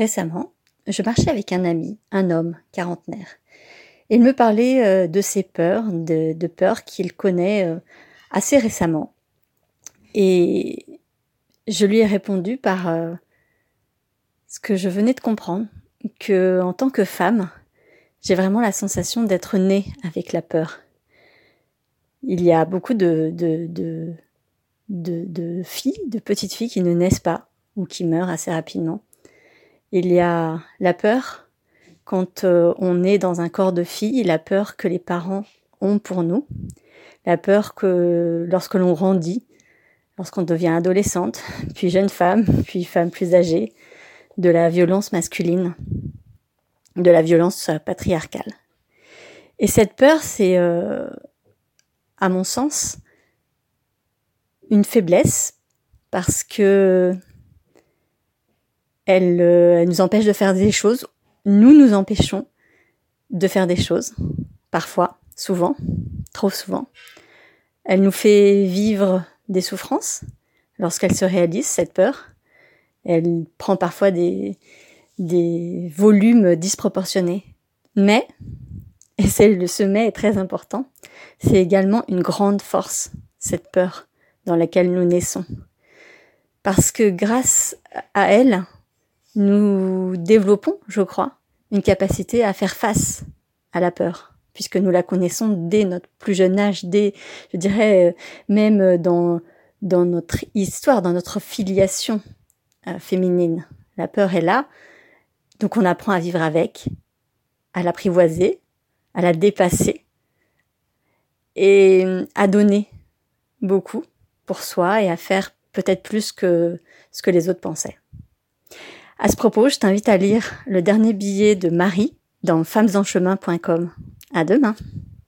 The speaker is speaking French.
Récemment, je marchais avec un ami, un homme quarantenaire. Il me parlait euh, de ses peurs, de, peurs qu'il connaît euh, assez récemment. Et je lui ai répondu par euh, ce que je venais de comprendre, que en tant que femme, j'ai vraiment la sensation d'être née avec la peur. Il y a beaucoup de, filles, de petites filles qui ne naissent pas ou qui meurent assez rapidement. Il y a la peur quand euh, on est dans un corps de fille, la peur que les parents ont pour nous, la peur que lorsque l'on grandit, lorsqu'on devient adolescente, puis jeune femme, puis femme plus âgée, de la violence masculine, de la violence patriarcale. Et cette peur, c'est, euh, à mon sens, une faiblesse parce que elle, euh, elle, nous empêche de faire des choses. Nous nous empêchons de faire des choses, parfois, souvent, trop souvent. Elle nous fait vivre des souffrances lorsqu'elle se réalise, cette peur. Elle prend parfois des, volumes disproportionnés. Mais, et c'est le sommet est très important, c'est également une grande force, cette peur dans laquelle nous naissons. Parce que grâce à elle, nous développons, je crois, une capacité à faire face à la peur, puisque nous la connaissons dès notre plus jeune âge, dès, je dirais, même dans, dans notre histoire, dans notre filiation euh, féminine. La peur est là, donc on apprend à vivre avec, à l'apprivoiser, à la dépasser et à donner beaucoup pour soi et à faire peut-être plus que ce que les autres pensaient. À ce propos, je t'invite à lire le dernier billet de Marie dans femmesenchemin.com. À demain!